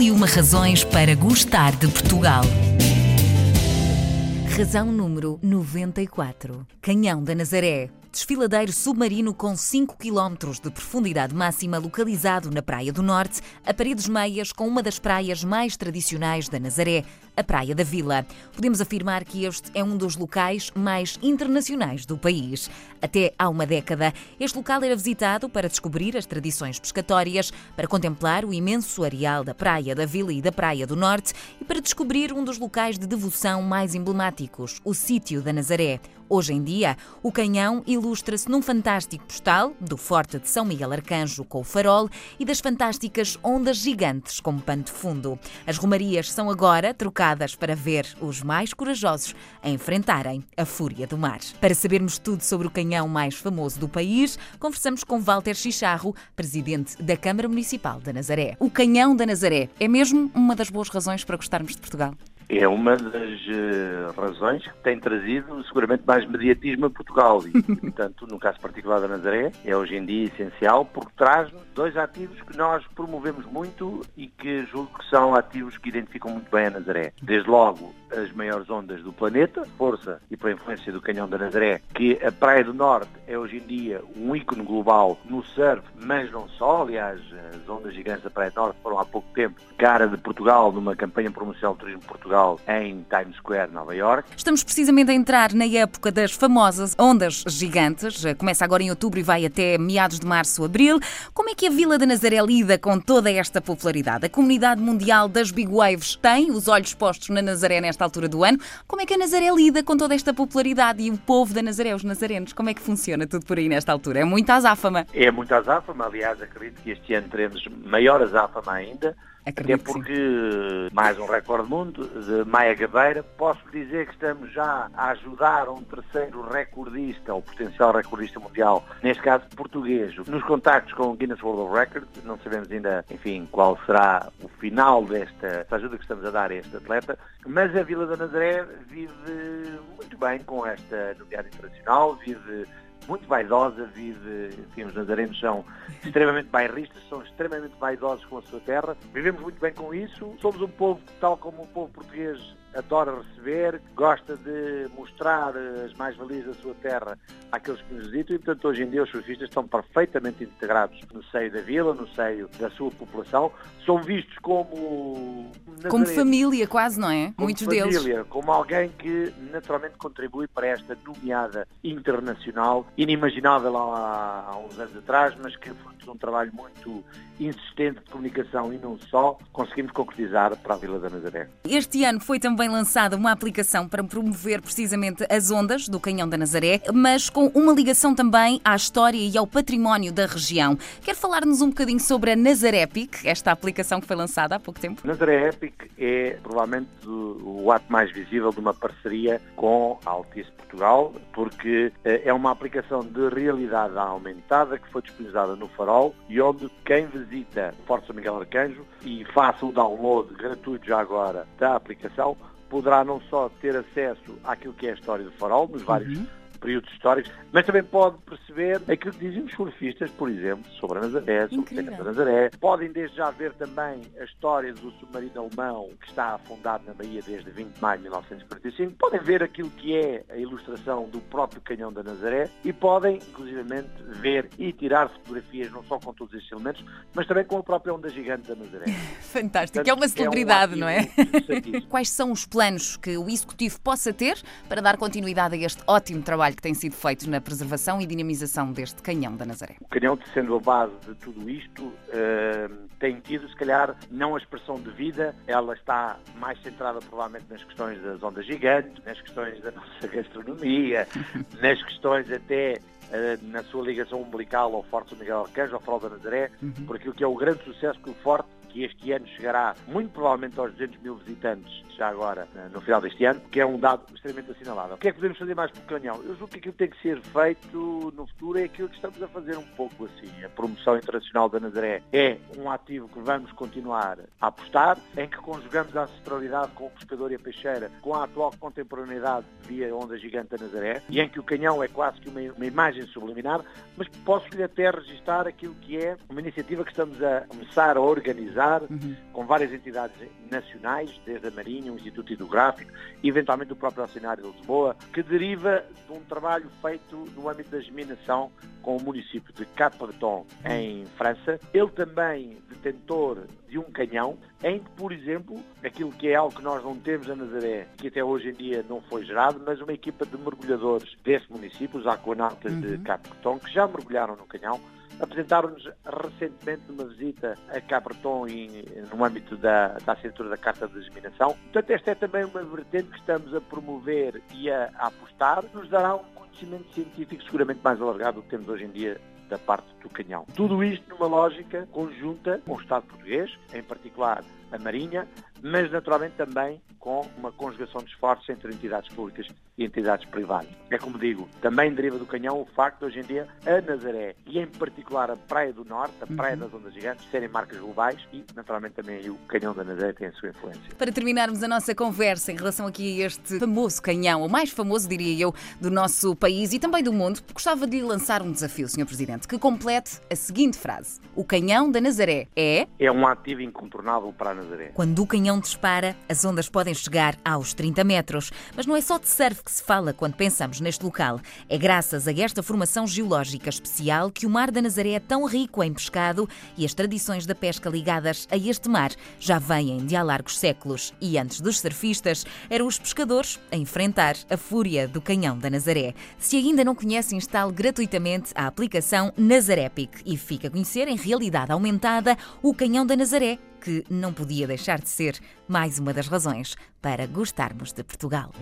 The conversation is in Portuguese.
E uma razões para gostar de Portugal. Razão número 94. Canhão da Nazaré. Desfiladeiro submarino com 5 km de profundidade máxima, localizado na Praia do Norte, a paredes meias com uma das praias mais tradicionais da Nazaré, a Praia da Vila. Podemos afirmar que este é um dos locais mais internacionais do país. Até há uma década, este local era visitado para descobrir as tradições pescatórias, para contemplar o imenso areal da Praia da Vila e da Praia do Norte e para descobrir um dos locais de devoção mais emblemáticos, o Sítio da Nazaré. Hoje em dia, o canhão ilustra-se num fantástico postal do Forte de São Miguel Arcanjo com o farol e das fantásticas ondas gigantes como pano de fundo. As romarias são agora trocadas para ver os mais corajosos a enfrentarem a fúria do mar. Para sabermos tudo sobre o canhão mais famoso do país, conversamos com Walter Chicharro, presidente da Câmara Municipal da Nazaré. O canhão da Nazaré é mesmo uma das boas razões para gostarmos de Portugal? É uma das uh, razões que tem trazido seguramente mais mediatismo a Portugal e, portanto, no caso particular da Nazaré, é hoje em dia essencial porque traz dois ativos que nós promovemos muito e que julgo que são ativos que identificam muito bem a Nazaré. Desde logo, as maiores ondas do planeta, força e pela influência do Canhão da Nazaré, que a Praia do Norte é hoje em dia um ícone global no surf, mas não só. Aliás, as ondas gigantes da Praia do Norte foram há pouco tempo cara de Portugal numa campanha promocional de turismo Portugal em Times Square, Nova York. Estamos precisamente a entrar na época das famosas ondas gigantes. Começa agora em outubro e vai até meados de março, abril. Como é que a Vila da Nazaré lida com toda esta popularidade? A comunidade mundial das Big Waves tem os olhos postos na Nazaré nesta altura do ano. Como é que a Nazaré lida com toda esta popularidade e o povo da Nazaré, os nazarenos? Como é que funciona tudo por aí nesta altura? É muita azáfama. É muita azáfama. Aliás, acredito que este ano teremos maior azáfama ainda. Acredito Até porque, mais um recorde mundo de Maia Gabeira, posso dizer que estamos já a ajudar um terceiro recordista, ou potencial recordista mundial, neste caso português. Nos contactos com o Guinness World of Records, não sabemos ainda, enfim, qual será o final desta ajuda que estamos a dar a este atleta, mas a Vila da Nazaré vive muito bem com esta novidade internacional, vive muito vaidosa, vive, enfim, os nazarenos são extremamente bairristas, são extremamente vaidosos com a sua terra, vivemos muito bem com isso, somos um povo, tal como o povo português adora receber, gosta de mostrar as mais-valias da sua terra àqueles que nos visitam e, portanto, hoje em dia os surfistas estão perfeitamente integrados no seio da vila, no seio da sua população, são vistos como... Como família, quase, não é? Como Muitos família, deles. como alguém que naturalmente contribui para esta nomeada internacional, inimaginável há, há uns anos atrás, mas que fruto de um trabalho muito insistente de comunicação e não só, conseguimos concretizar para a Vila da Nazaré. Este ano foi também lançada uma aplicação para promover precisamente as ondas do Canhão da Nazaré, mas com uma ligação também à história e ao património da região. Quer falar-nos um bocadinho sobre a Nazaré Epic, esta aplicação que foi lançada há pouco tempo? Nazaré Epic é provavelmente o, ato mais visível de uma parceria com a Altice Portugal, porque eh, é uma aplicação de realidade aumentada que foi disponibilizada no Farol e onde quem visita São Miguel Arcanjo e faça o download gratuito já agora da aplicação, poderá não só ter acesso àquilo que é a história do Farol, nos vários Uhum. Períodos históricos, mas também pode perceber aquilo que dizem os surfistas, por exemplo, sobre a Nazaré, sobre Incrível. Da Nazaré. Podem desde já ver também a história do submarino alemão que está afundado na Bahia desde 20 de maio de 1945. Podem ver aquilo que é a ilustração do próprio Canhão da Nazaré e podem, inclusivamente, ver e tirar fotografias não só com todos estes elementos, mas também com a própria onda gigante da Nazaré. Fantástico, é uma celebridade, um não é? Quais são os planos que o Executivo possa ter para dar continuidade a este ótimo trabalho que tem sido feito na preservação e dinamização deste canhão da Nazaré? O canhão, sendo a base de tudo isto, eh, tem tido, se calhar, não a expressão de vida, ela está mais centrada provavelmente nas questões das ondas gigantes, nas questões da nossa gastronomia, nas questões até eh, na sua ligação umbilical ao Forte São Miguel Arcanjo, ao Farol da Nazaré, por aquilo que é o grande sucesso que o Forte que este ano chegará muito provavelmente aos 200 mil visitantes, já agora, eh, no final deste ano, que é um dado extremamente assinalável. O que é que podemos fazer mais pelo canhão? Eu julgo que aquilo que tem que ser feito no futuro é aquilo que estamos a fazer um pouco assim. A promoção internacional da Nazaré é um ativo que vamos continuar a apostar, em que conjugamos a ancestralidade com o pescador e a peixeira, com a atual contemporaneidade via onda gigante da Nazaré, e em que o canhão é quase que uma, uma imagem subliminar, mas posso-lhe até registar aquilo que é uma iniciativa que estamos a começar a organizar realizar uhum. com várias entidades nacionais, desde a Marinha, o Instituto Hidrográfico e eventualmente o próprio Oceanário de Lisboa, que deriva de um trabalho feito no âmbito da geminação com o município de Cap-Breton, em França. Ele também detentor de um canhão, em que, por exemplo, aquilo que é algo que nós não temos a Nazaré, que até hoje em dia não foi gerado, mas uma equipa de mergulhadores desse município, os aquanautas uhum. de Cap-Breton, que já mergulharam no canhão, apresentaram-nos recentemente numa visita a Cabreton no âmbito da, da assinatura da Carta de Discriminação. Portanto, esta é também uma vertente que estamos a promover e a, a apostar, nos dará um conhecimento científico seguramente mais alargado do que temos hoje em dia da parte do canhão. Tudo isto numa lógica conjunta com o Estado português, em particular a Marinha, mas naturalmente também com uma conjugação de esforços entre entidades públicas e entidades privadas. É como digo, também deriva do canhão o facto de hoje em dia a Nazaré e em particular a Praia do Norte, a Praia uhum. das Ondas Gigantes, serem marcas globais e naturalmente também o canhão da Nazaré tem a sua influência. Para terminarmos a nossa conversa em relação aqui a este famoso canhão, o mais famoso, diria eu, do nosso país e também do mundo, gostava de lhe lançar um desafio, Sr. Presidente, que complete a seguinte frase. O canhão da Nazaré é... É um ativo incontornável para a Nazaré. Quando o canhão dispara, as ondas podem chegar aos 30 metros. Mas não é só de surf que se fala quando pensamos neste local. É graças a esta formação geológica especial que o Mar da Nazaré é tão rico em pescado e as tradições da pesca ligadas a este mar já vêm de há largos séculos. E antes dos surfistas, eram os pescadores a enfrentar a fúria do canhão da Nazaré. Se ainda não conhece, instale gratuitamente a aplicação Nazarepic e fica a conhecer em realidade aumentada o canhão da Nazaré que não podia deixar de ser mais uma das razões para gostarmos de Portugal.